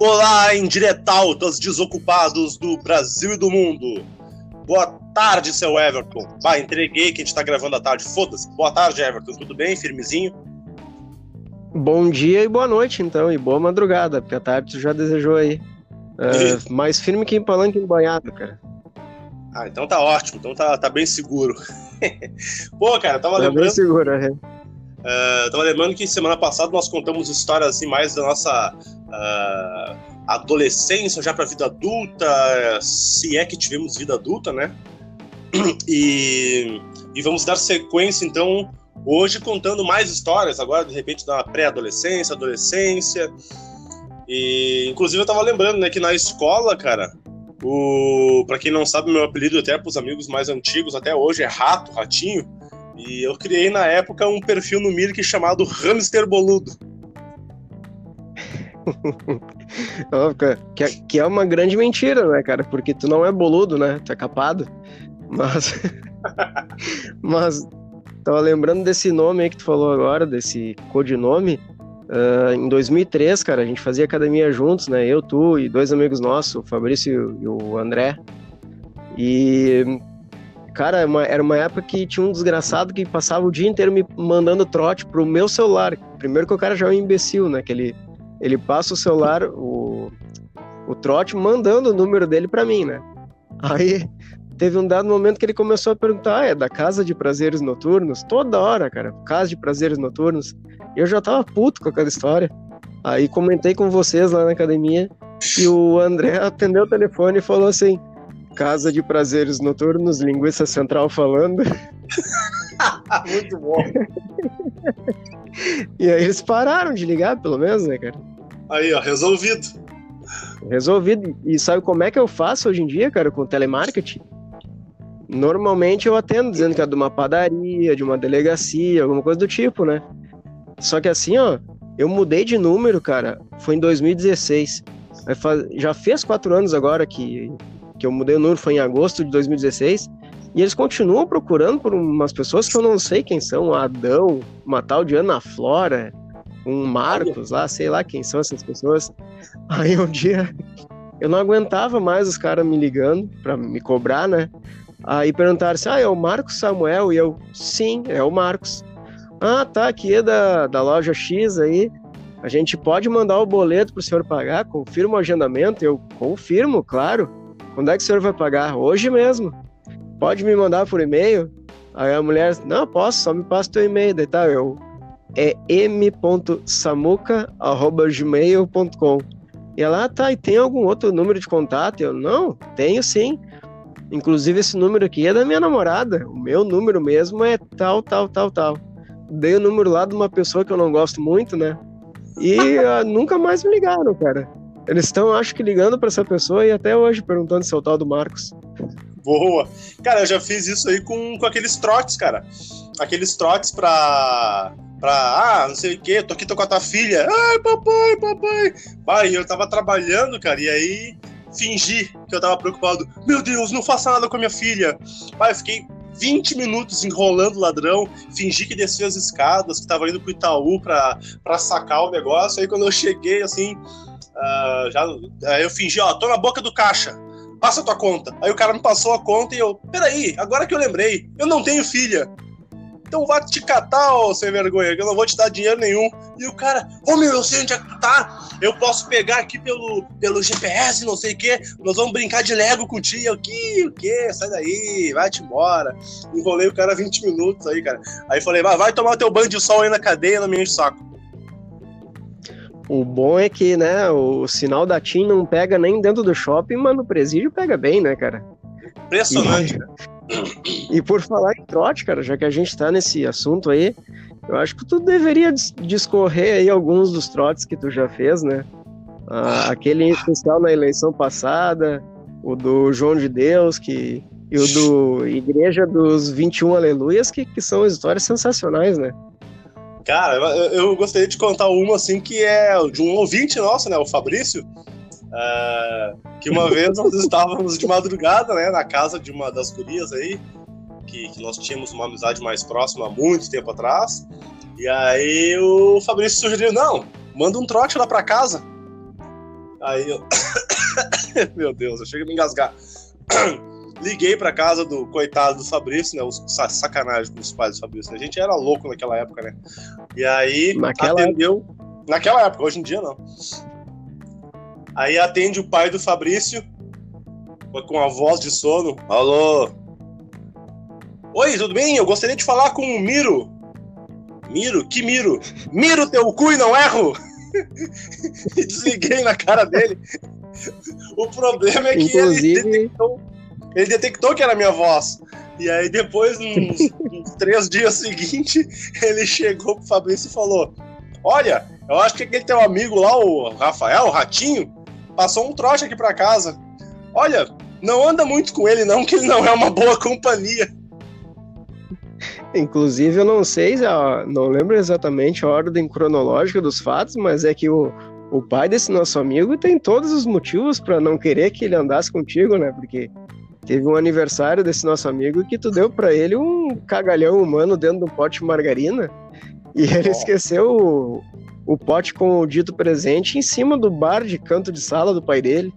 Olá, indiretautas desocupados do Brasil e do mundo. Boa tarde, seu Everton. Vai, entreguei que a gente tá gravando à tarde. Foda-se. Boa tarde, Everton. Tudo bem? Firmezinho? Bom dia e boa noite, então, e boa madrugada, porque a tarde tu já desejou aí. Uh, mais firme que em palanque banhado, cara. Ah, então tá ótimo, então tá, tá bem seguro. Pô, cara, tava tá lembrando. Bem seguro, é. Uh, tava lembrando que semana passada nós contamos histórias assim mais da nossa uh, adolescência já para vida adulta, se é que tivemos vida adulta, né? E, e vamos dar sequência então hoje contando mais histórias agora de repente da pré-adolescência, adolescência. E inclusive eu tava lembrando, né, que na escola, cara, o para quem não sabe, meu apelido até para os amigos mais antigos até hoje é Rato, Ratinho. E eu criei na época um perfil no Mirk chamado Hamster Boludo. que, é, que é uma grande mentira, né, cara? Porque tu não é boludo, né? Tu é capado. Mas. Mas. Tava lembrando desse nome aí que tu falou agora, desse codinome. Uh, em 2003, cara, a gente fazia academia juntos, né? Eu, tu e dois amigos nossos, o Fabrício e o André. E Cara, é era uma época que tinha um desgraçado que passava o dia inteiro me mandando trote pro meu celular. Primeiro que o cara já é um imbecil, né? Que ele, ele passa o celular, o, o trote, mandando o número dele para mim, né? Aí teve um dado momento que ele começou a perguntar: ah, é da Casa de Prazeres Noturnos? Toda hora, cara, Casa de Prazeres Noturnos. E eu já tava puto com aquela história. Aí comentei com vocês lá na academia e o André atendeu o telefone e falou assim: Casa de Prazeres Noturnos, Linguiça Central falando. Muito bom. e aí eles pararam de ligar, pelo menos, né, cara? Aí, ó, resolvido. Resolvido. E sabe como é que eu faço hoje em dia, cara, com telemarketing? Normalmente eu atendo dizendo que é de uma padaria, de uma delegacia, alguma coisa do tipo, né? Só que assim, ó, eu mudei de número, cara, foi em 2016. Já fez quatro anos agora que que eu mudei o número foi em agosto de 2016, e eles continuam procurando por umas pessoas que eu não sei quem são, Adão, uma tal de Ana Flora, um Marcos lá, sei lá quem são essas pessoas. Aí um dia eu não aguentava mais os caras me ligando para me cobrar, né? Aí perguntaram assim: ah, é o Marcos Samuel? E eu, sim, é o Marcos. Ah, tá, aqui é da, da loja X aí. A gente pode mandar o boleto pro senhor pagar? Confirma o agendamento? Eu confirmo, claro. Quando é que o senhor vai pagar? Hoje mesmo. Pode me mandar por e-mail? Aí a mulher, não, posso, só me passa teu e-mail. Daí tá, eu, é m.samuca.gmail.com E ela, ah, tá, e tem algum outro número de contato? Eu, não, tenho sim. Inclusive esse número aqui é da minha namorada. O meu número mesmo é tal, tal, tal, tal. Dei o número lá de uma pessoa que eu não gosto muito, né? E uh, nunca mais me ligaram, cara. Eles estão, acho que, ligando para essa pessoa e até hoje perguntando se é o tal do Marcos. Boa. Cara, eu já fiz isso aí com, com aqueles trotes, cara. Aqueles trotes pra. Pra, ah, não sei o que, tô aqui, tô com a tua filha. Ai, papai, papai. Pai, eu tava trabalhando, cara, e aí fingi que eu tava preocupado. Meu Deus, não faça nada com a minha filha. Pai, eu fiquei 20 minutos enrolando o ladrão, fingi que descia as escadas, que tava indo pro Itaú pra, pra sacar o negócio. Aí quando eu cheguei, assim, Uh, já, uh, eu fingi, ó, tô na boca do caixa, passa tua conta. Aí o cara me passou a conta e eu, peraí, agora que eu lembrei, eu não tenho filha. Então vá te catar, ô sem vergonha, que eu não vou te dar dinheiro nenhum. E o cara, ô meu, eu sei onde é que tu tá. Eu posso pegar aqui pelo, pelo GPS, não sei o quê. Nós vamos brincar de Lego contigo. Eu, que, o quê? Sai daí, vai-te embora. Enrolei o cara 20 minutos aí, cara. Aí falei, vai, vai tomar o teu banho de sol aí na cadeia, não me enche o saco. O bom é que, né, o sinal da TIM não pega nem dentro do shopping, mas no presídio pega bem, né, cara? Impressionante. E, e por falar em trote, cara, já que a gente tá nesse assunto aí, eu acho que tu deveria discorrer aí alguns dos trotes que tu já fez, né? Ah, aquele em especial na eleição passada, o do João de Deus, que, e o do Igreja dos 21 Aleluias, que, que são histórias sensacionais, né? Cara, eu, gostaria de contar uma assim que é de um ouvinte nosso, né, o Fabrício, uh, que uma vez nós estávamos de madrugada, né, na casa de uma das gurias aí, que, que, nós tínhamos uma amizade mais próxima há muito tempo atrás, e aí o Fabrício sugeriu, não, manda um trote lá pra casa. Aí eu. Meu Deus, eu chego a me engasgar. Liguei pra casa do coitado do Fabrício, né? Os sacanagem com os pais do Fabrício. A gente era louco naquela época, né? E aí Naquela atendeu. Naquela época, hoje em dia não. Aí atende o pai do Fabrício com a voz de sono. Alô? Oi, tudo bem? Eu gostaria de falar com o Miro. Miro? Que Miro? Miro teu cu e não erro! e desliguei na cara dele. O problema é que Inclusive- ele detectou, ele detectou que era minha voz. E aí depois, uns, uns três dias seguintes, ele chegou pro Fabrício e falou: Olha, eu acho que aquele teu amigo lá, o Rafael, o Ratinho, passou um trote aqui pra casa. Olha, não anda muito com ele não, que ele não é uma boa companhia. Inclusive, eu não sei, não lembro exatamente a ordem cronológica dos fatos, mas é que o, o pai desse nosso amigo tem todos os motivos para não querer que ele andasse contigo, né? Porque teve um aniversário desse nosso amigo que tu deu para ele um cagalhão humano dentro de um pote de margarina e ele esqueceu o, o pote com o dito presente em cima do bar de canto de sala do pai dele.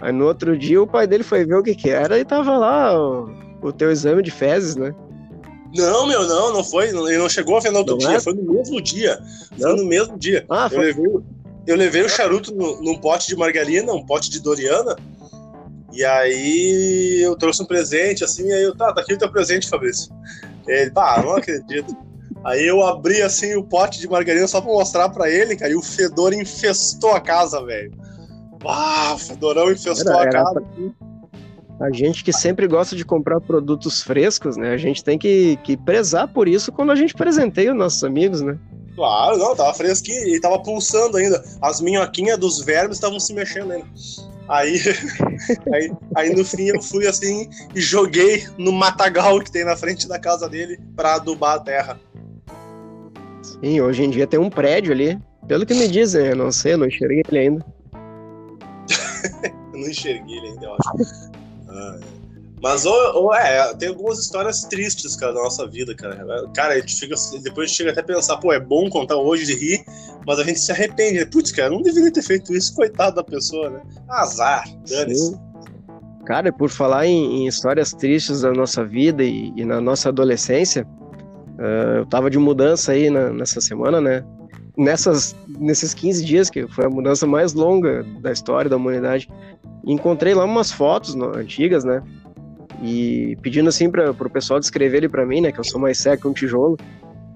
Aí no outro dia o pai dele foi ver o que que era e tava lá o, o teu exame de fezes, né? Não, meu, não, não foi. Ele não chegou a ver no outro Não dia, é? foi no mesmo dia. Foi Não? no mesmo dia. Ah, Eu foi levei, eu levei o charuto no- num pote de margarina, um pote de Doriana. E aí eu trouxe um presente, assim, aí eu, tá, tá aqui o teu presente, Fabrício. Ele, pá, não acredito. Aí eu abri, assim, o pote de margarina só pra mostrar pra ele, cara, e o fedor infestou a casa, velho. Ah, o fedorão infestou Era- a era casa. A gente que sempre gosta de comprar produtos frescos, né? A gente tem que, que prezar por isso quando a gente presenteia os nossos amigos, né? Claro, não, tava fresquinho e tava pulsando ainda. As minhoquinhas dos vermes estavam se mexendo ainda. Aí, aí, aí no fim eu fui assim e joguei no matagal que tem na frente da casa dele pra adubar a terra. Sim, hoje em dia tem um prédio ali. Pelo que me dizem, eu não sei, eu não enxerguei ele ainda. Eu não enxerguei ele ainda, eu acho. Ah, é. Mas, ô, ô, é, tem algumas histórias tristes, cara, da nossa vida, cara. Cara, a gente fica, depois a gente chega até a pensar, pô, é bom contar hoje de rir, mas a gente se arrepende. Putz, cara, não deveria ter feito isso, coitado da pessoa, né? Azar, dane-se. Cara, por falar em, em histórias tristes da nossa vida e, e na nossa adolescência, ah, eu tava de mudança aí na- nessa semana, né? Nessas, nesses 15 dias, que foi a mudança mais longa da história da humanidade, encontrei lá umas fotos no- antigas, né? E pedindo assim para pro pessoal descrever ele para mim, né? Que eu sou mais cego que um tijolo.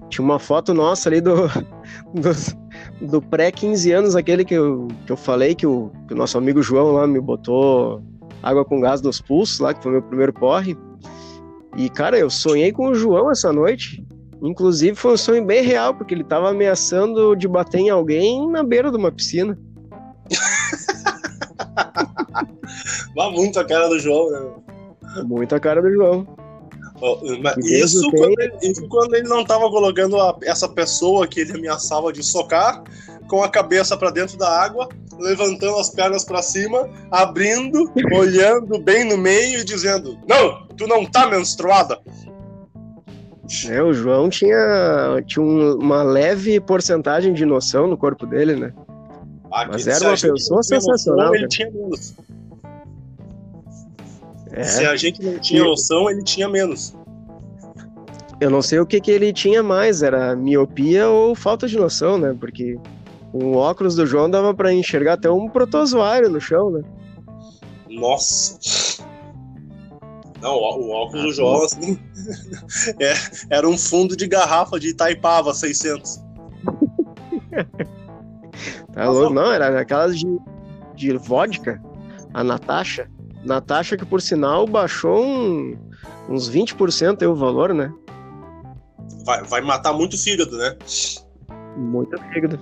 Tinha uma foto nossa ali do, do, do pré-15 anos, aquele que eu, que eu falei que o, que o nosso amigo João lá me botou água com gás nos pulsos lá, que foi meu primeiro porre. E, cara, eu sonhei com o João essa noite. Inclusive, foi um sonho bem real, porque ele tava ameaçando de bater em alguém na beira de uma piscina. Vá muito a cara do João, né? Muito a cara do João. Deus Isso o quando, ele, isso quando ele não tava colocando a- essa pessoa que ele ameaçava de socar com a cabeça pra dentro da água, levantando as pernas pra cima, abrindo, olhando bem no meio e dizendo: Não, tu não tá menstruada. É, o João tinha, tinha um- uma leve porcentagem de noção no corpo dele, né? Ah, Mas era uma pessoa tinha noção, sensacional, Ele tinha. É. Se a gente não tinha noção, ele tinha menos. Eu não sei o que, que ele tinha mais, era miopia ou falta de noção, né? Porque o óculos do João dava pra enxergar até um protozoário no chão, né? Nossa. Não, o óculos do João, assim, é, era um fundo de garrafa de Itaipava 600. Tá louco? Não, era aquelas de, de vodka, a Natasha. Natasha que, por sinal, baixou um- uns 20% aí o valor, né? Vai, vai matar muito fígado, né? Muito fígado.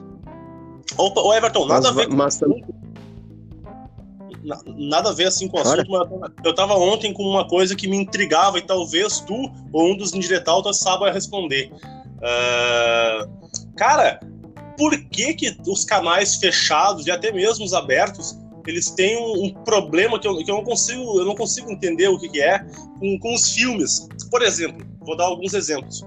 Opa, ô Everton, nada mas, a ver com mas na- nada a ver assim com o assunto, mas eu tava- ontem com uma coisa que me intrigava e talvez tu ou um dos indiretautas saiba responder. Ah, cara, por que que os canais fechados e até mesmo os abertos eles têm um, um problema que eu, que eu não consigo eu não consigo entender o que, que é com, com os filmes. Por exemplo, vou dar alguns exemplos.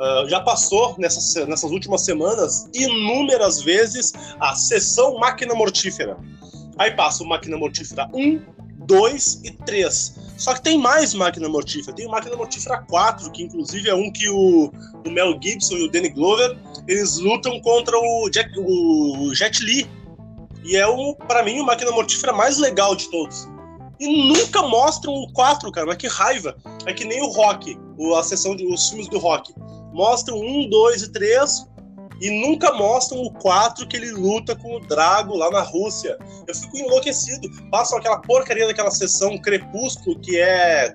Ah, já passou nessas, nessas últimas semanas inúmeras vezes a sessão máquina mortífera Aí passa o Máquina Mortífera 1, 2 e 3. Só que tem mais Máquina Mortífera. Tem o Máquina Mortífera 4, que inclusive é um que o, o Mel Gibson e o Danny Glover, eles lutam contra o, Jack, o Jet Li. E é, o, para mim, o Máquina Mortífera mais legal de todos. E nunca mostram o 4, cara. Mas que raiva. É que nem o Rock, a sessão de os filmes do Rock. Mostram 1, 2 e 3, e nunca mostram o 4 que ele luta com o Drago lá na Rússia. Eu fico enlouquecido. Passam aquela porcaria daquela sessão Crepúsculo, que é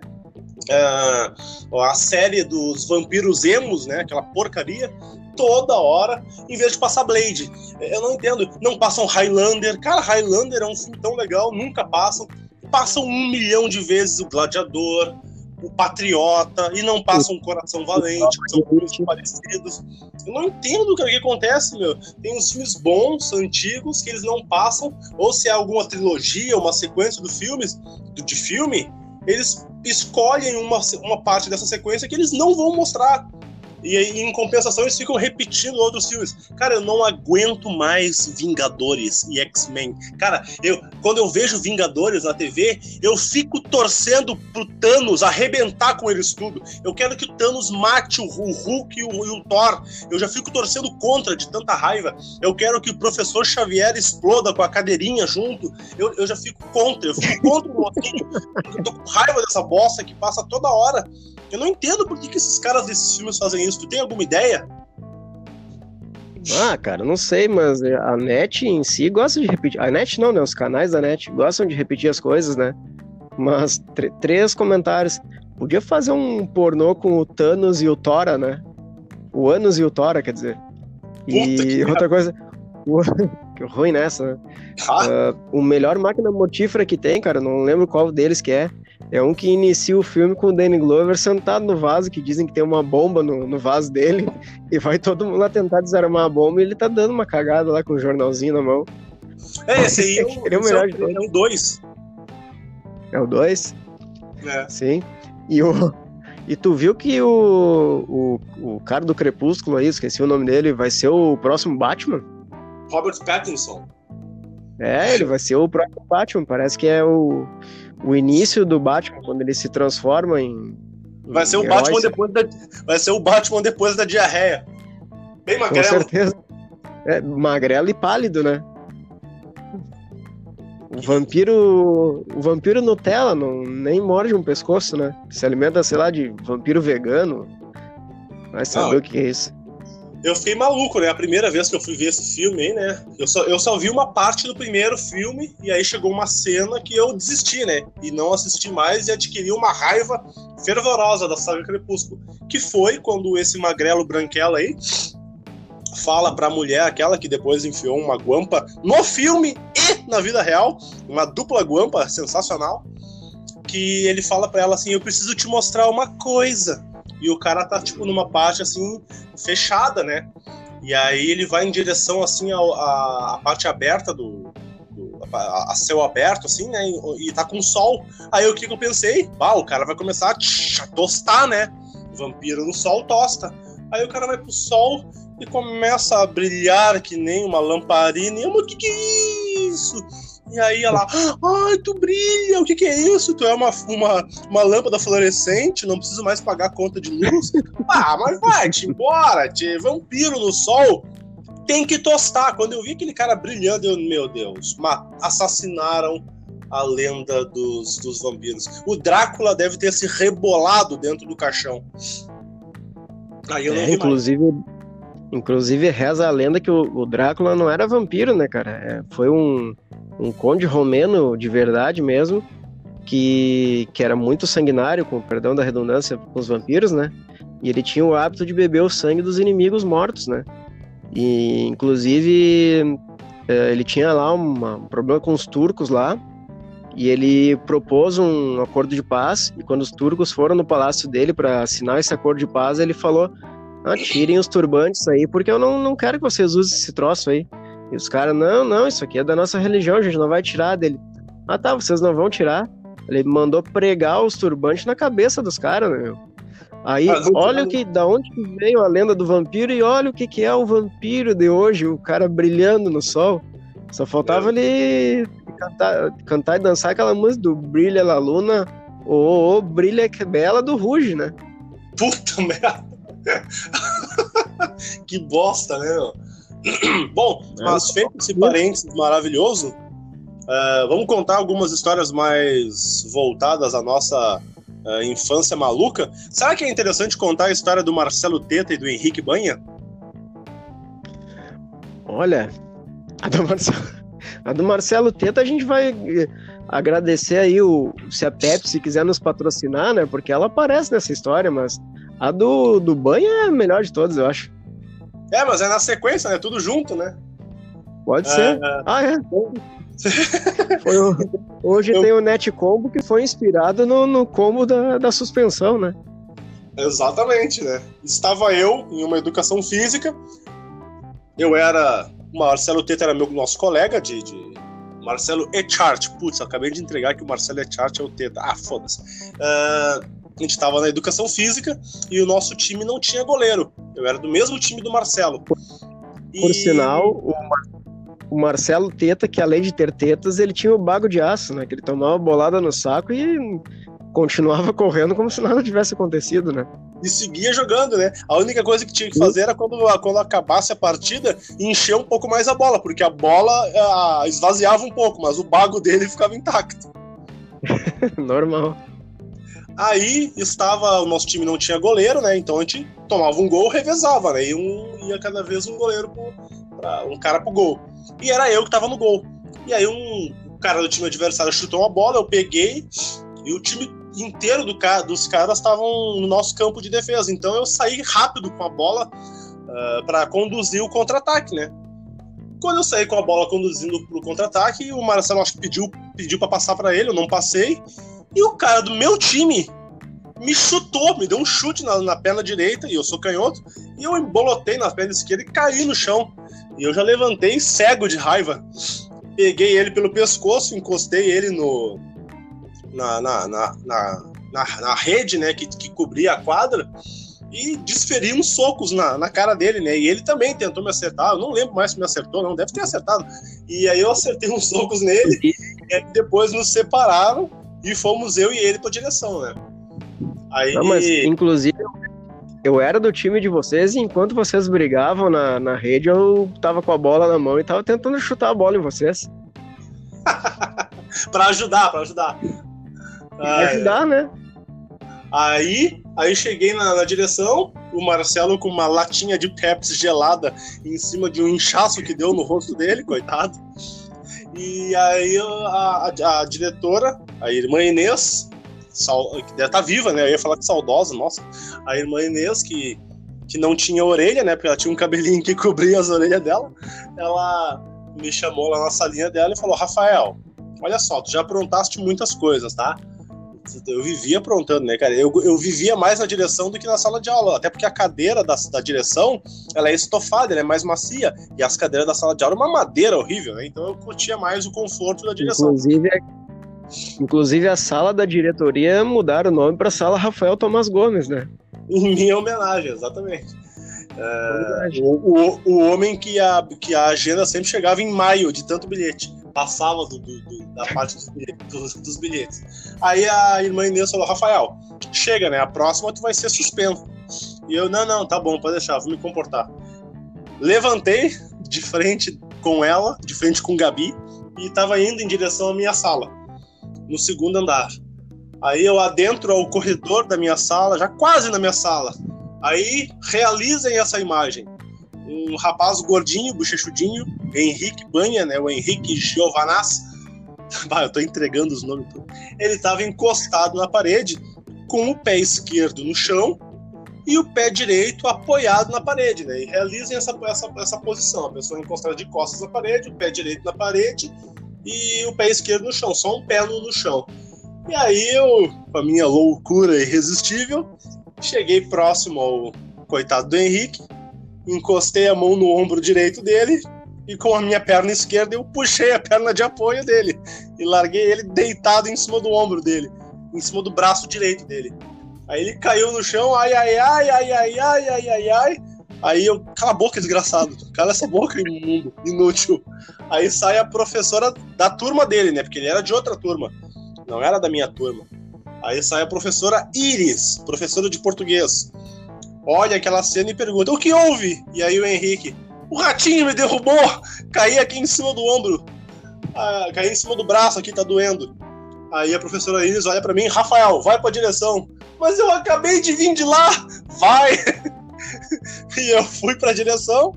uh, a série dos vampiros emos, né? Aquela porcaria. Toda hora, em vez de passar Blade. Eu não entendo. Não passam Highlander. Cara, Highlander é um filme tão legal, nunca passam. Passam um milhão de vezes o Gladiador o Patriota e não passa um Coração Valente, que são filmes parecidos. Eu não entendo o que, que acontece, meu. Tem uns filmes bons, antigos, que eles não passam, ou se é alguma trilogia, uma sequência do filmes, de filme, eles escolhem uma, uma parte dessa sequência que eles não vão mostrar. E em compensação, eles ficam repetindo outros filmes. Cara, eu não aguento mais Vingadores e X-Men. Cara, eu quando eu vejo Vingadores na TV, eu fico torcendo pro Thanos arrebentar com eles tudo. Eu quero que o Thanos mate o, Hulk e o, e o Thor. Eu já fico torcendo contra de tanta raiva. Eu quero que o professor Xavier exploda com a cadeirinha junto. Eu, eu já fico contra. Eu fico contra o mocinho. Eu tô com raiva dessa bosta que passa toda hora. Eu não entendo por que, que esses caras desses filmes fazem isso. Tu tem alguma ideia? Ah, cara, não sei, mas a net em si gosta de repetir. A net não, né? Os canais da net gostam de repetir as coisas, né? Mas três comentários. Podia fazer um pornô com o Thanos e o Tora, né? O Anos e o Tora, quer dizer. E outra coisa. O... ruim nessa, né? Ah. Uh, o melhor máquina mortífera que tem, cara, não lembro qual deles que é. É um que inicia o filme com o Danny Glover sentado no vaso, que dizem que tem uma bomba no, no vaso dele, e vai todo mundo lá tentar desarmar a bomba e ele tá dando uma cagada lá com o um jornalzinho na mão. É, esse aí é o, é o melhor é, é o 2. É o 2? É. Sim. E, o, e tu viu que o, o, o cara do Crepúsculo aí, esqueci o nome dele, vai ser o próximo Batman? Robert Pattinson. É, ele vai ser o próximo Batman. Parece que é o, o início do Batman, quando ele se transforma em. Vai ser o Batman depois da. Vai ser o Batman depois da diarreia. Bem magrelo. Com certeza. É, magrelo e pálido, né? O vampiro. O vampiro Nutella não, nem morde um pescoço, né? Se alimenta, sei lá, de vampiro vegano. Vai saber não, o que é isso eu fiquei maluco, né? A primeira vez que eu fui ver esse filme aí, né? Eu só, eu só vi uma parte do primeiro filme e aí chegou uma cena que eu desisti, né? E não assisti mais e adquiri uma raiva fervorosa da saga Crepúsculo. Que foi quando esse magrelo branquelo aí fala pra mulher, aquela que depois enfiou uma guampa no filme e na vida real, uma dupla guampa sensacional, que ele fala pra ela assim: Eu preciso te mostrar uma coisa e o cara tá, tipo, numa parte, assim, fechada, né? E aí ele vai em direção, assim, à parte aberta do, a, céu aberto, assim, né? E, tá com sol. Aí o que, eu pensei? Ah, o cara vai começar a, tch, a tostar, né? Vampiro no sol tosta. Aí o cara vai pro sol e começa a brilhar que nem uma lamparina. E eu, o que que é isso? E aí ela, ai, tu brilha, o que que é isso? Tu é uma, uma, uma lâmpada fluorescente, não preciso mais pagar conta de luz. ah, mas vai-te embora, te vampiro no sol. Tem que tostar. Quando eu vi aquele cara brilhando, eu, meu Deus, assassinaram a lenda dos, dos vampiros. O Drácula deve ter se rebolado dentro do caixão. Aí eu não é, inclusive, mais. Inclusive reza a lenda que o, o Drácula não era vampiro, né, cara? É, foi um um conde romeno de verdade mesmo, que, que era muito sanguinário, com perdão da redundância, com os vampiros, né? E ele tinha o hábito de beber o sangue dos inimigos mortos, né? E, inclusive, é, ele tinha lá uma, um problema com os turcos lá, e ele propôs um acordo de paz, e quando os turcos foram no palácio dele para assinar esse acordo de paz, ele falou, ah, tirem os turbantes aí, porque eu não, não quero que vocês usem esse troço aí. E os caras, não, não, isso aqui é da nossa religião, a gente não vai tirar dele. Ah tá, vocês não vão tirar. Ele mandou pregar os turbantes na cabeça dos caras, né, meu? Aí, olha o que, da onde veio a lenda do vampiro e olha o que, que é o vampiro de hoje, o cara brilhando no sol. Só faltava é. ele cantar, cantar e dançar aquela música do Brilha La Luna, ou, Brilha Que Bela do Ruge, né? Puta merda! que bosta, né? Bom, é. mas feito esse parênteses maravilhoso, uh, vamos contar algumas histórias mais voltadas à nossa uh, infância maluca. Será que é interessante contar a história do Marcelo Teta e do Henrique Banha? Olha, a do Marcelo, a do Marcelo Teta a gente vai eh, agradecer aí o se a Pepsi quiser nos patrocinar, né? Porque ela aparece nessa história, mas a do, do Banha é a melhor de todas, eu acho. É, mas é na sequência, né? Tudo junto, né? Pode ser. É. Ah, é. o, hoje eu... tem o Net Combo que foi inspirado no, no combo da, da suspensão, né? Exatamente, né? Estava eu em uma educação física. Eu era. O Marcelo Teta era meu nosso colega de. de... Marcelo Echart. Putz, acabei de entregar que o Marcelo Echart é o Teta. Ah, foda-se. Uh, a gente estava na educação física e o nosso time não tinha goleiro. Eu era do mesmo time do Marcelo. Por, e... por sinal, o, o, Marcelo Teta, que além de ter tetas, ele tinha o bago de aço, né? Que ele tomava bolada no saco e continuava correndo como se nada tivesse acontecido, né? E seguia jogando, né? A única coisa que tinha que fazer era quando, quando acabasse a partida, encher um pouco mais a bola, porque a bola a, esvaziava um pouco, mas o bago dele ficava intacto. Normal. Aí estava, o nosso time não tinha goleiro, né? Então a gente tomava um gol, revezava, né? E um, ia cada vez um goleiro pro, pra, um cara pro gol. E era eu que tava no gol. E aí um cara do time adversário chutou uma bola, eu peguei e o time inteiro do, dos caras estavam no nosso campo de defesa. Então eu saí rápido com a bola uh, ah, para conduzir o contra-ataque, né? Quando eu saí com a bola conduzindo pro contra-ataque, o Marcelo acho que pediu, pediu para passar para ele, eu não passei. E o cara do meu time me chutou, me deu um chute na, na perna direita, e eu sou canhoto, e eu embolotei na perna esquerda e caí no chão. E eu já levantei cego de raiva. Peguei ele pelo pescoço, encostei ele no. na, na, na, na, na, na rede, né, que, que cobria a quadra, e desferi uns socos na, na cara dele, né? E ele também tentou me acertar. Eu não lembro mais se me acertou, não, deve ter acertado. E aí eu acertei uns socos nele, e depois nos separaram e fomos eu e ele pra direção, né? Aí... Não, mas, inclusive, eu era do time de vocês e enquanto vocês brigavam na, na rede, eu tava com a bola na mão e tava tentando chutar a bola em vocês. pra ajudar, pra ajudar. Pra ajudar, né? Aí, aí cheguei na, na, direção, o Marcelo com uma latinha de Pepsi gelada em cima de um inchaço que deu no rosto dele, coitado. E aí a, a, a diretora, a irmã Inês, que deve estar tá viva, né? Eu ia falar que saudosa, nossa. A irmã Inês, que, que não tinha orelha, né? Porque ela tinha um cabelinho que cobria as orelhas dela. Ela me chamou lá na salinha dela e falou: Rafael, olha só, tu já aprontaste muitas coisas, tá? eu vivia aprontando, né, cara? Eu, eu vivia mais na direção do que na sala de aula, até porque a cadeira da, da direção, ela é estofada, ela é mais macia, e as cadeiras da sala de aula é uma madeira horrível, né? Então eu curtia mais o conforto da direção. Inclusive, inclusive a sala da diretoria mudaram o nome para sala Rafael Tomás Gomes, né? Em minha homenagem, exatamente. É, o, o, o homem que a, que a agenda sempre chegava em maio de tanto bilhete passava do, do, do, da parte dos bilhetes, dos bilhetes. Aí a irmã Inês falou: Rafael, chega, né? A próxima tu vai ser suspenso. E eu: não, não, tá bom, pode deixar, vou me comportar. Levantei de frente com ela, de frente com Gabi, e estava indo em direção à minha sala, no segundo andar. Aí eu adentro ao corredor da minha sala, já quase na minha sala. Aí realizem essa imagem um rapaz gordinho, bochechudinho, Henrique Banha, né? O Henrique Giovanaz. Bah, eu tô entregando os nomes. Ele estava encostado na parede, com o pé esquerdo no chão e o pé direito apoiado na parede, né? E realizem essa, essa, essa posição. A pessoa encostada de costas na parede, o pé direito na parede e o pé esquerdo no chão, só um pé no, chão. E aí eu, com a minha loucura irresistível, cheguei próximo ao coitado do Henrique, encostei a mão no ombro direito dele e com a minha perna esquerda eu puxei a perna de apoio dele e larguei ele deitado em cima do ombro dele, em cima do braço direito dele. Aí ele caiu no chão, ai ai ai ai ai ai ai ai ai. Aí eu, cala a boca, desgraçado. Cala essa boca, imundo, inútil. Aí sai a professora da turma dele, né? Porque ele era de outra turma. Não era da minha turma. Aí sai a professora Iris, professora de português. Olha aquela cena e pergunta: O que houve? E aí o Henrique: O ratinho me derrubou! Caí aqui em cima do ombro. Ah, caí em cima do braço aqui, tá doendo. Aí a professora Iris olha para mim: Rafael, vai pra direção. Mas eu acabei de vir de lá! Vai! e eu fui pra direção.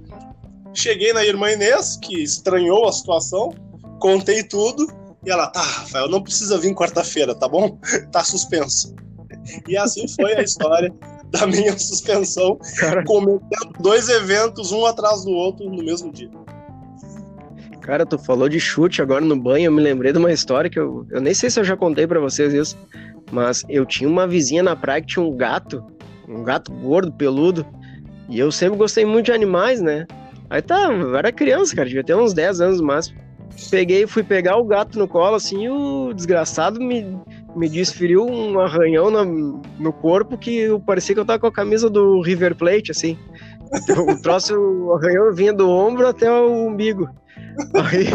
Cheguei na irmã Inês, que estranhou a situação. Contei tudo. E ela, tá, Rafael, não precisa vir quarta-feira, tá bom? Tá suspenso. E assim foi a história da minha suspensão, Cara... cometendo dois eventos, um atrás do outro, no mesmo dia. Cara, tu falou de chute agora no banho, eu me lembrei de uma história que eu, eu nem sei se eu já contei para vocês isso, mas eu tinha uma vizinha na praia que tinha um gato, um gato gordo, peludo, e eu sempre gostei muito de animais, né? Aí tá, eu era criança, cara, devia ter uns 10 anos no máximo peguei, fui pegar o gato no colo, assim, e o desgraçado me, me desferiu um arranhão no, no corpo que parecia que eu tava com a camisa do River Plate, assim. O troço, o arranhão vinha do ombro até o umbigo. Aí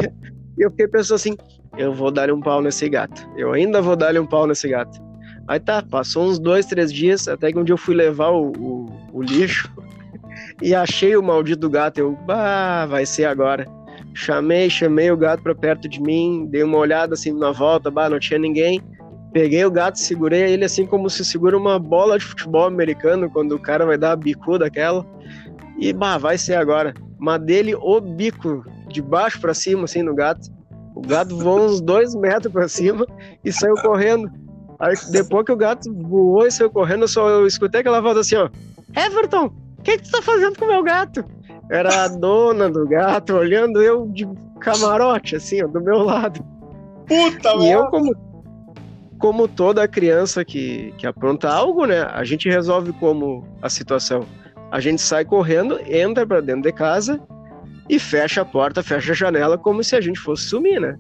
eu fiquei pensando assim, eu vou dar-lhe um pau nesse gato. Eu ainda vou dar-lhe um pau nesse gato. Aí tá, passou uns dois, três dias, até que um dia eu fui levar o, o, o lixo e achei o maldito gato. Eu, bah, vai ser agora. Chamei, chamei o gato para perto de mim, dei uma olhada assim na volta, bah, não tinha ninguém. Peguei o gato, segurei ele assim como se segura uma bola de futebol americano quando o cara vai dar a bicuda aquela. E bah, vai ser agora. Mas dele o bico de baixo para cima assim no gato. O gato voou uns dois metros para cima e saiu correndo. Aí depois que o gato voou e saiu correndo, eu só eu escutei aquela voz assim, ó. Everton, o que, que tu tá fazendo com o meu gato? Era a dona do gato olhando eu de camarote, assim, ó, do meu lado. Puta, E eu, como, como toda criança que, que apronta algo, né? A gente resolve como a situação. A gente sai correndo, entra para dentro de casa e fecha a porta, fecha a janela, como se a gente fosse sumir, né?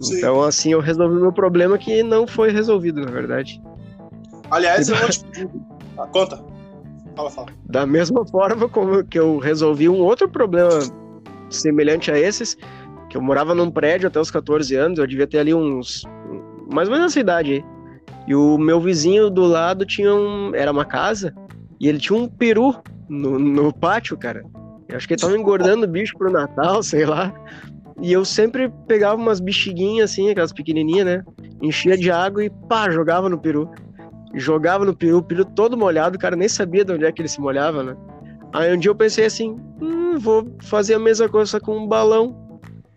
Sim. Então, assim, eu resolvi meu problema que não foi resolvido, na verdade. Aliás, eu vou te... ah, conta. Fala, fala. Da mesma forma como que eu resolvi um outro problema semelhante a esses, que eu morava num prédio até os 14 anos, eu devia ter ali uns. mais ou menos essa idade aí. E o meu vizinho do lado tinha um. Era uma casa, e ele tinha um peru no, no pátio, cara. Eu acho que ele tava engordando bicho pro Natal, sei lá. E eu sempre pegava umas bexiguinhas assim, aquelas pequenininhas, né? Enchia de água e pá, jogava no peru jogava no peru, o peru todo molhado, o cara nem sabia de onde é que ele se molhava, né? Aí um dia eu pensei assim, hum, vou fazer a mesma coisa com um balão.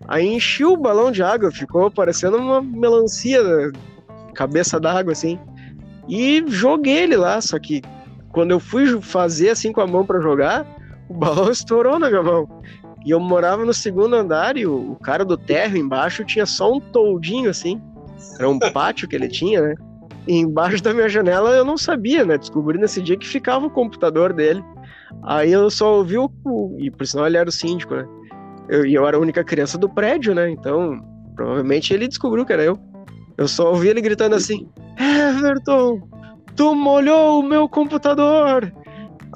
Aí enchi o balão de água, ficou parecendo uma melancia, cabeça d'água assim. E joguei ele lá, só que quando eu fui fazer assim com a mão para jogar, o balão estourou na minha mão. E eu morava no segundo andar e o, o cara do térreo embaixo tinha só um toldinho assim. Era um pátio que ele tinha, né? E embaixo da minha janela eu não sabia, né? Descobri nesse dia que ficava o computador dele. Aí eu só ouvi o. E por sinal ele era o síndico, né? Eu, e eu era a única criança do prédio, né? Então, provavelmente ele descobriu que era eu. Eu só ouvi ele gritando assim: Everton, tu molhou o meu computador!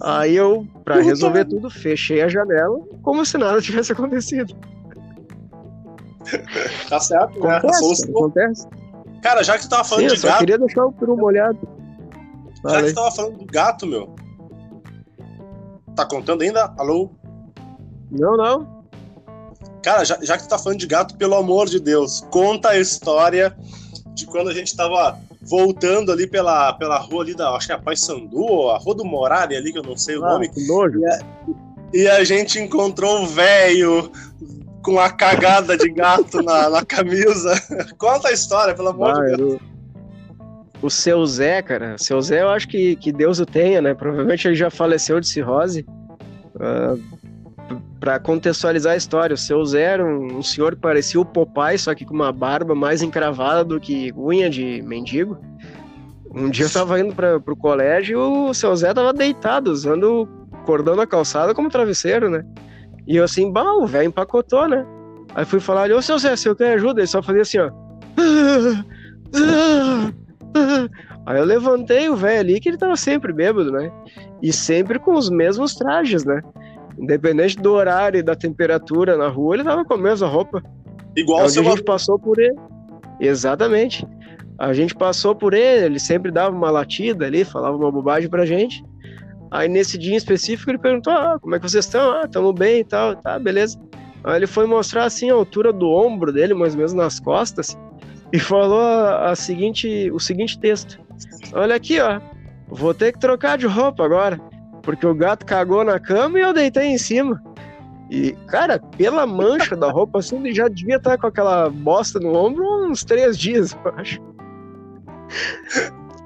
Aí eu, pra resolver tudo, fechei a janela como se nada tivesse acontecido. Tá certo, né? Acontece, acontece. Cara, já que tu tava falando Sim, de eu gato. Eu queria deixar o peru molhado. Já que tu tava falando do gato, meu. Tá contando ainda? Alô? Não, não. Cara, já, já que tu tá falando de gato, pelo amor de Deus, conta a história de quando a gente tava voltando ali pela, pela rua ali da, acho que é a Paysandu, ou a Rua do Morari ali, que eu não sei o ah, nome. Que nojo. E a, e a gente encontrou o velho com a cagada de gato na, na camisa. Conta a história, pelo amor ah, de Deus. O seu Zé, cara, seu Zé eu acho que, que Deus o tenha, né? Provavelmente ele já faleceu de cirrose. Uh, ah, para contextualizar a história, o seu Zé era um, um, senhor que parecia o Popeye, só que com uma barba mais encravada do que unha de mendigo. Um dia eu tava indo para pro colégio e o seu Zé tava deitado, usando o cordão da calçada como travesseiro, né? E eu assim, bah, o velho empacotou, né? Aí fui falar, ô seu Zé, se eu quero ajuda, ele só fazia assim, ó. Aí eu levantei o velho ali, que ele tava sempre bêbado, né? E sempre com os mesmos trajes, né? Independente do horário e da temperatura na rua, ele tava com a mesma roupa. Igual o seu a gente passou por ele. Exatamente. A gente passou por ele, ele sempre dava uma latida ali, falava uma bobagem pra gente. Aí nesse dia em específico ele perguntou: ah, como é que vocês estão? Ah, tamo bem e tal, tá, beleza. Aí ele foi mostrar assim a altura do ombro dele, mais ou menos nas costas, e falou a, a seguinte, o seguinte texto: Olha aqui, ó, vou ter que trocar de roupa agora, porque o gato cagou na cama e eu deitei em cima. E, cara, pela mancha da roupa, assim, ele já devia estar com aquela bosta no ombro uns três dias, eu acho.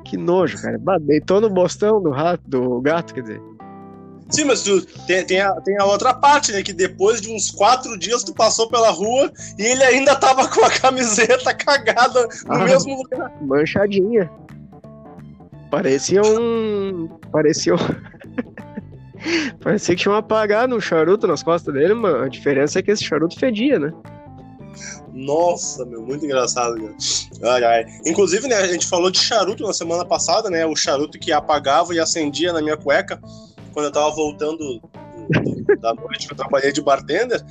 Que nojo, cara. Deitou no bostão do rato, do gato, quer dizer. Sim, mas tu tem, tem, a, tem a outra parte, né? Que depois de uns quatro dias tu passou pela rua e ele ainda tava com a camiseta cagada no Ah. mesmo lugar. Manchadinha. Parecia um. Parecia um. Parecia que tinha um apagado um charuto nas costas dele, mas a diferença é que esse charuto fedia, né? Nossa, meu, muito engraçado. Ai, ai. Inclusive, né, a gente falou de charuto na semana passada, né? O charuto que apagava e acendia na minha cueca quando eu tava voltando do- do- da noite que eu trabalhei de bartender.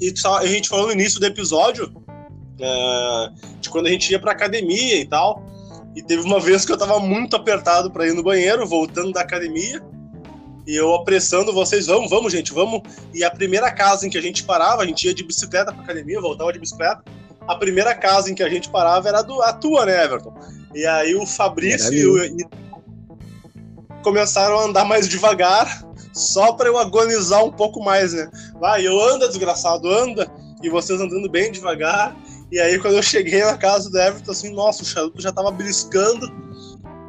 E a gente falou no início do episódio é, de quando a gente ia pra academia e tal. E teve uma vez que eu tava muito apertado pra ir no banheiro, voltando da academia. E eu apressando vocês, vamos, vamos, gente, vamos. E a primeira casa em que a gente parava, a gente ia de bicicleta pra academia, voltava de bicicleta. A primeira casa em que a gente parava era a, do, a tua, né, Everton? E aí o Fabrício e, o- e começaram a andar mais devagar, só pra eu agonizar um pouco mais, né? Vai, eu anda, desgraçado, anda. E vocês andando bem devagar. E aí quando eu cheguei na casa do Everton, assim, nossa, o charuto já tava beliscando.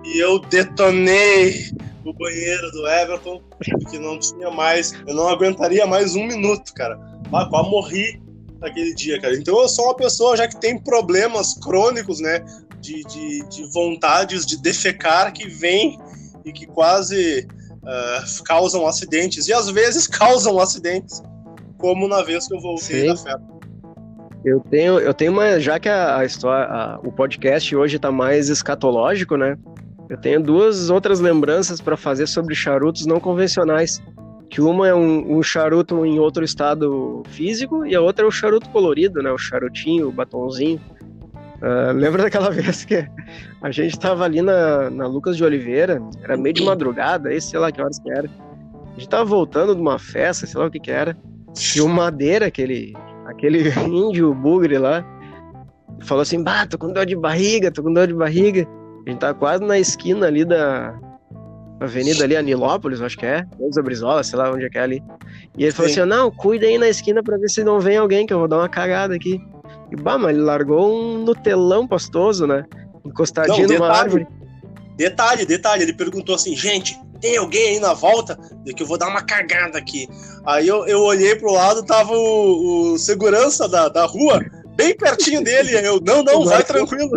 E eu detonei o banheiro do Everton, porque não tinha mais, eu não aguentaria mais um minuto, cara. Ah, quase morri naquele dia, cara. Então eu sou uma pessoa já que tem problemas crônicos, né? De, de, de vontades de defecar que vem e que quase ah, causam acidentes. E às vezes causam acidentes, como na vez que eu voltei Sim. da festa. Eu tenho, eu tenho uma. Já que a, a história, a- o podcast hoje tá mais escatológico, né? Eu tenho duas outras lembranças para fazer sobre charutos não convencionais. Que uma é um, um charuto em outro estado físico e a outra é o charuto colorido, né? O charutinho, o batonzinho. Ah, lembra daquela vez que a gente tava ali na, na Lucas de Oliveira, era meio de madrugada, aí sei lá que horas que era. A gente tava voltando de uma festa, sei lá o que que era. E o Madeira, aquele, aquele índio bugre lá, falou assim: Bah, tô com dor de barriga, tô com dor de barriga. A gente tá quase na esquina ali da avenida ali, Anilópolis, acho que é, Deus Brizola, sei lá onde é que é ali. E ele falou Sim. assim: Não, cuida aí na esquina pra ver se não vem alguém, que eu vou dar uma cagada aqui. E bah, mas ele largou um Nutelão pastoso, né? Encostadinho Não, numa detalhe. árvore. Detalhe, detalhe, ele perguntou assim, gente, tem alguém aí na volta? De que eu vou dar uma cagada aqui. Aí eu, eu olhei pro lado, tava o, o segurança da, da rua, bem pertinho dele. Eu, não, não, vai tranquilo.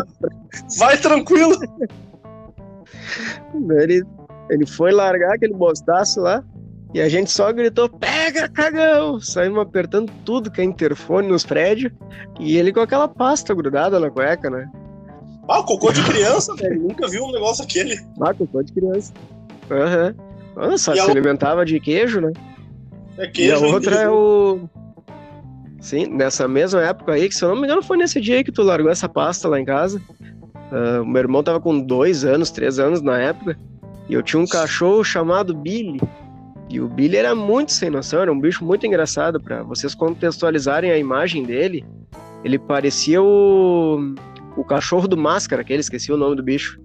Vai tranquilo. Ele, ele foi largar aquele bostaço lá e a gente só gritou: pega, cagão! Saímos apertando tudo que é interfone nos prédios e ele com aquela pasta grudada na cueca, né? Ah, cocô de criança, velho. Nunca vi um negócio aquele. Ah, cocô de criança. Aham. Nossa, E se outra- alimentava de queijo, né? É E queijo. a outra é o. Sim, nessa mesma época aí, que se eu não me engano foi nesse dia aí que tu largou essa pasta lá em casa. O meu irmão tava com dois anos, três anos na época, e eu tinha um cachorro chamado Billy. E o Billy era muito sem noção, era um bicho muito engraçado. Pra vocês contextualizarem a imagem dele, ele parecia o, o cachorro do Máscara, que ele esqueci o nome do bicho.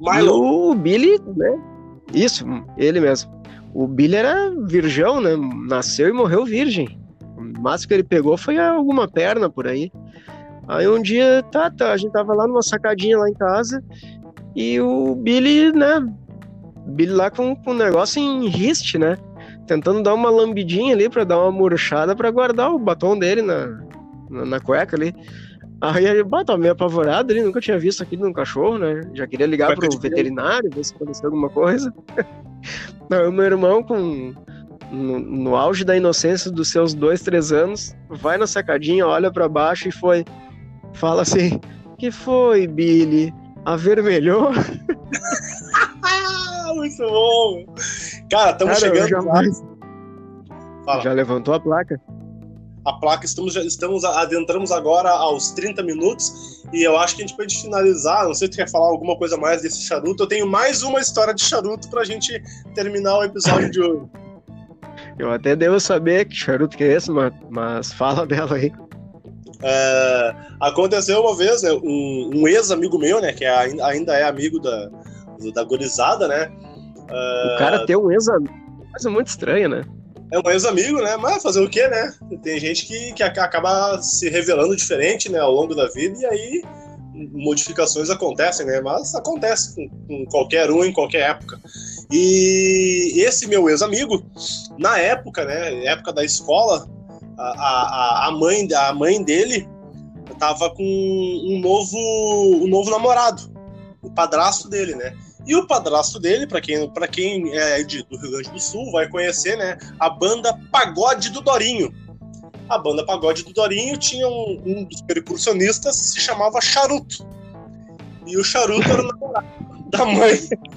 E Milo. o Billy, né? Isso, ele mesmo. O Billy era virgão, né? Nasceu e morreu virgem. O máximo que ele pegou foi alguma perna por aí. Aí um dia, tá, tá, a gente tava lá numa sacadinha lá em casa e o Billy, né? Billy lá com, com um negócio em riste, né? Tentando dar uma lambidinha ali pra dar uma murchada pra guardar o batom dele na, na, na cueca ali. Aí ele, tava meio apavorado ali, nunca tinha visto aquilo num cachorro, né? Já queria ligar Cueca pro veterinário, ver se aconteceu alguma coisa. Aí o meu irmão, com, no, no auge da inocência dos seus dois, três anos, vai na sacadinha, olha pra baixo e foi. Fala assim: Que foi, Billy? avermelhou. Muito bom! Cara, estamos chegando jamais-. Já levantou a placa? a placa, estamos, já- estamos adentramos agora aos 30 minutos e eu acho que a gente pode finalizar. Não sei se tu quer falar alguma coisa mais desse charuto. Eu tenho mais uma história de charuto pra gente terminar o episódio de hoje. Eu até devo saber que charuto que é esse, mas, mas fala dela aí. É, aconteceu uma vez, né? Um, um ex-amigo meu, né? Que é ainda, é amigo da, da gurizada, né? O cara ter um ex-amigo. Coisa muito estranha, né? É um ex-amigo, né? Mas fazer o quê, né? Tem gente que, que ac- acaba se revelando diferente, né? Ao longo da vida e aí modificações acontecem, né? Mas acontece com, com qualquer um em qualquer época. E esse meu ex-amigo, na época, né? Época da escola, a, a, a, mãe, a mãe dele tava com um novo, um novo namorado, o padrasto dele, né? E o padrasto dele, para quem, pra quem é de, do Rio Grande do Sul, vai conhecer, né? A banda Pagode do Dorinho. A banda Pagode do Dorinho tinha um, um dos percussionistas se chamava Charuto. E o Charuto era o namorado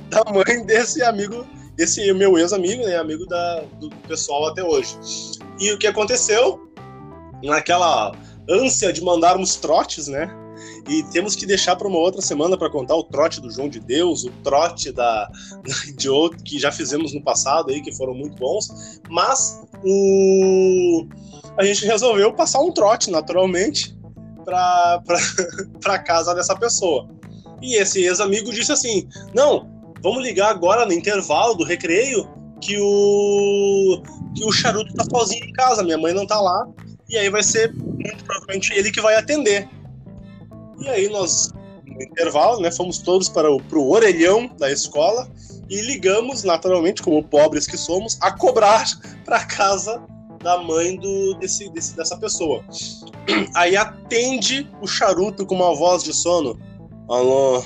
da mãe, desse amigo, desse meu ex-amigo, né? Amigo da, do pessoal até hoje. E o que aconteceu? Naquela ânsia de mandarmos trotes, né? E temos que deixar para uma outra semana para contar o trote do João de Deus, o trote da, de outro que já fizemos no passado aí, que foram muito bons. Mas o, a gente resolveu passar um trote, naturalmente, para casa dessa pessoa. E esse ex-amigo disse assim: Não, vamos ligar agora no intervalo do recreio que o, que o charuto tá sozinho em casa, minha mãe não tá lá. E aí vai ser muito provavelmente ele que vai atender. E aí nós, no intervalo, né, fomos todos para o pro orelhão da escola e ligamos, naturalmente, como pobres que somos, a cobrar para casa da mãe do, desse, desse, dessa pessoa. Aí atende o charuto com uma voz de sono. Alô?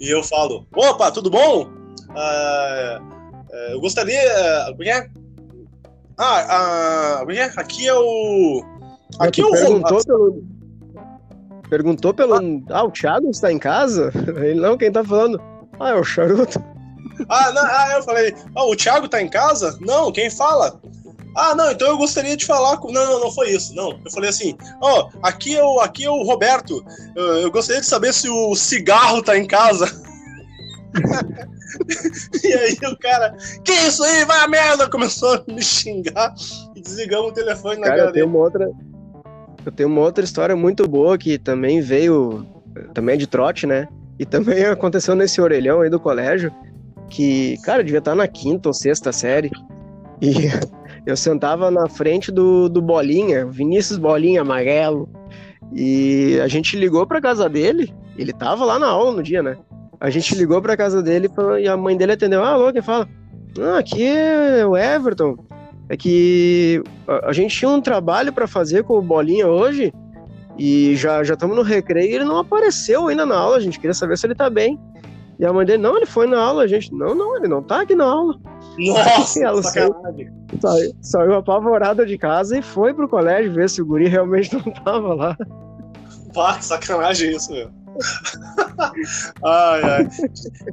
E eu falo, opa, tudo bom? Ah, eu gostaria... Como é? Ah, ah, como é? aqui é o... Aqui é o... Perguntou pelo, perguntou pelo. Ah, o Thiago está em casa? Ele não, quem tá falando? Ah, é o charuto. Ah, não, ah eu falei, ah, o Thiago tá em casa? Não, quem fala? Ah, não, então eu gostaria de falar com. Não, não, não foi isso. Não. Eu falei assim: ó, oh, aqui, é o, aqui é o Roberto. Eu, eu gostaria de saber se o cigarro tá em casa. e aí o cara, que isso aí, vai a merda! Começou a me xingar e desligamos o telefone na cara, cara eu tenho dele. uma outra. Eu tenho uma outra história muito boa que também veio. Também é de trote, né? E também aconteceu nesse orelhão aí do colégio. Que, cara, devia estar na quinta ou sexta série. E eu sentava na frente do, do Bolinha, Vinícius Bolinha amarelo. E a gente ligou pra casa dele. Ele tava lá na aula no dia, né? A gente ligou pra casa dele e a mãe dele atendeu. Ah, alô, quem fala? Ah, aqui é o Everton. É que a, gente tinha um trabalho para fazer com o Bolinha hoje e já já estamos no recreio e ele não apareceu ainda na aula. A gente queria saber se ele tá bem. E a mãe dele, não, ele foi na aula. A gente, não, não, ele não tá aqui na aula. Nossa, Ela sacanagem. Saiu, saiu apavorada de casa e foi pro colégio ver se o guri realmente não tava lá. Pá, que sacanagem isso, meu. ai, ai.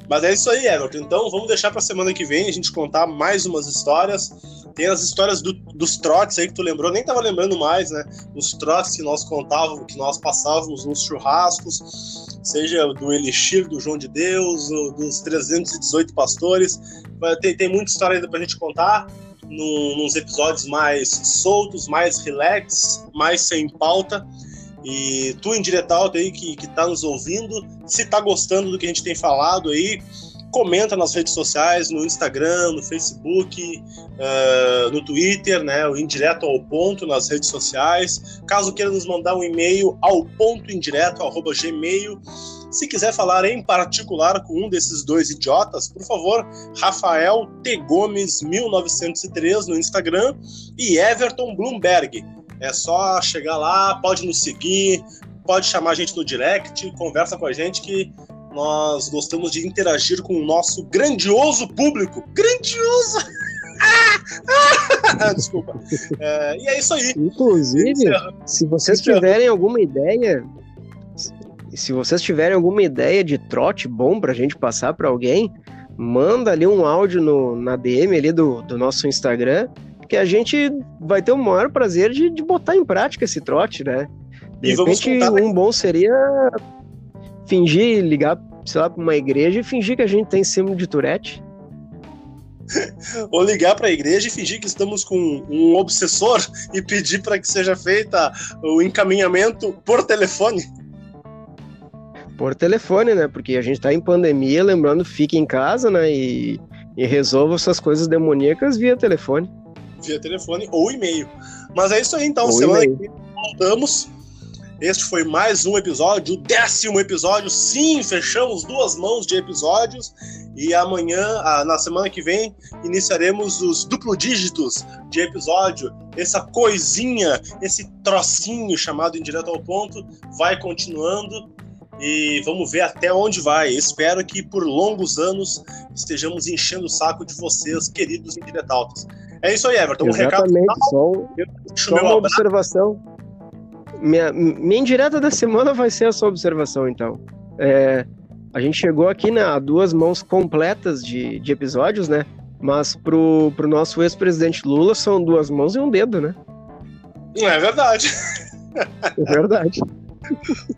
Mas é isso aí, Everton. Então vamos deixar pra semana que vem a gente contar mais umas histórias. Tem as histórias do, dos trotes aí que tu lembrou, nem tava lembrando mais, né? Os trotes que nós contávamos, que nós passávamos nos churrascos, seja do Elixir do João de Deus, dos 318 pastores. Tem, tem muita história ainda pra gente contar. No, nos episódios mais soltos, mais relax, mais sem pauta. E tu, indiretal aí que, que tá nos ouvindo, se tá gostando do que a gente tem falado aí, comenta nas redes sociais, no Instagram, no Facebook, uh, no Twitter, né? O Indireto ao Ponto nas redes sociais. Caso queira nos mandar um e-mail ao ponto indireto, arroba gmail. Se quiser falar em particular com um desses dois idiotas, por favor, Rafael T. Gomes 1903 no Instagram e Everton Bloomberg. É só chegar lá, pode nos seguir, pode chamar a gente no direct, conversa com a gente que nós gostamos de interagir com o nosso grandioso público. Grandioso! Desculpa. É, e é isso aí. Inclusive, se vocês tiverem alguma ideia, se vocês tiverem alguma ideia de trote bom pra gente passar para alguém, manda ali um áudio no, na DM ali do, do nosso Instagram, que a gente vai ter o maior prazer de, de botar em prática esse trote, né? De E repente, contar, né? um bom seria fingir, ligar, sei lá, pra uma igreja e fingir que a gente tem símbolo de Tourette. Ou ligar para a igreja e fingir que estamos com um obsessor e pedir para que seja feita o encaminhamento por telefone. Por telefone, né? Porque a gente tá em pandemia, lembrando, fique em casa, né? E, e resolva suas coisas demoníacas via telefone. Via telefone ou e-mail. Mas é isso aí, então. Ou semana que vem voltamos. Este foi mais um episódio, o décimo episódio. Sim, fechamos duas mãos de episódios. E amanhã, ah, na semana que vem, iniciaremos os duplo dígitos de episódio. Essa coisinha, esse trocinho chamado em direto ao ponto, vai continuando. E vamos ver até onde vai. Espero que por longos anos estejamos enchendo o saco de vocês, queridos indiretautas. É isso aí, Everton. Um recado Exatamente, só, um- só uma observação. Minha, minha indireta da semana vai ser a sua observação, então. É, a gente chegou aqui né, a duas mãos completas de, de episódios, né? Mas pro, pro nosso ex-presidente Lula são duas mãos e um dedo, né? É verdade. É verdade.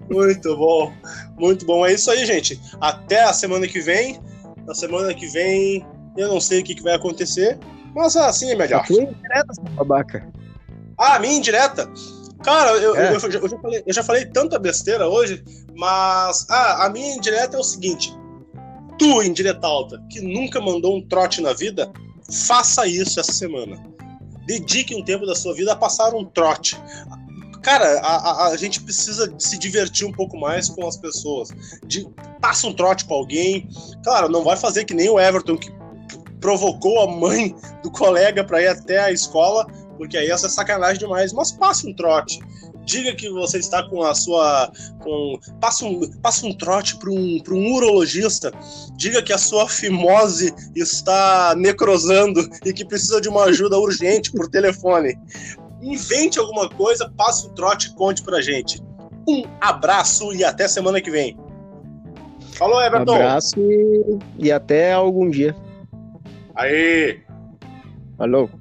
Muito bom. Muito bom. É isso aí, gente. Até a semana que vem. Na semana que vem, eu não sei o que, que vai acontecer, mas assim é melhor. Tua indireta, seu babaca. Ah, minha indireta? Cara, eu, É. eu, eu já, eu já falei, eu já falei tanta besteira hoje, mas ah, a minha indireta é o seguinte: tu, indireta alta, que nunca mandou um trote na vida, faça isso essa semana. Dedique um tempo da sua vida a passar um trote. Cara, a, a- a gente precisa se divertir um pouco mais com as pessoas. De, passa um trote com alguém. Claro, não vai fazer que nem o Everton, que provocou a mãe do colega para ir até a escola porque aí essa é sacanagem demais. Mas passe um trote. Diga que você está com a sua. Com, passa, um, passa um trote para um, um urologista. Diga que a sua fimose está necrosando e que precisa de uma ajuda urgente por telefone. Invente alguma coisa, passe um trote e conte pra gente. Um abraço e até semana que vem. Falou, Everton. Abraço e, e até algum dia. Aê! Falou.